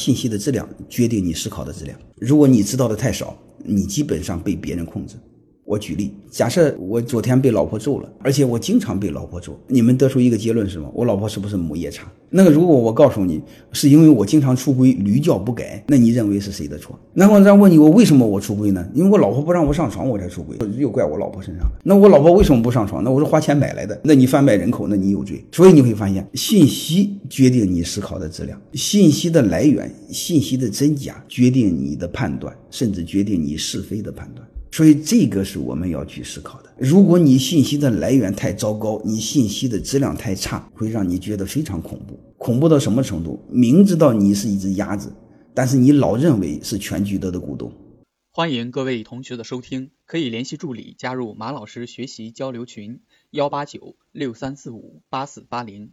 信息的质量决定你思考的质量。如果你知道的太少，你基本上被别人控制。我举例，假设我昨天被老婆揍了，而且我经常被老婆揍，你们得出一个结论是什么？我老婆是不是母夜叉？那个如果我告诉你是因为我经常出轨屡教不改，那你认为是谁的错？那我再问你，我为什么我出轨呢？因为我老婆不让我上床，我才出轨，又怪我老婆身上。那我老婆为什么不上床？那我是花钱买来的，那你贩卖人口，那你有罪。所以你会发现，信息决定你思考的质量，信息的来源、信息的真假决定你的判断，甚至决定你是非的判断。所以这个是我们要去思考的。如果你信息的来源太糟糕，你信息的质量太差，会让你觉得非常恐怖。恐怖到什么程度？明知道你是一只鸭子，但是你老认为是全聚德的股东。欢迎各位同学的收听，可以联系助理加入马老师学习交流群：幺八九六三四五八四八零。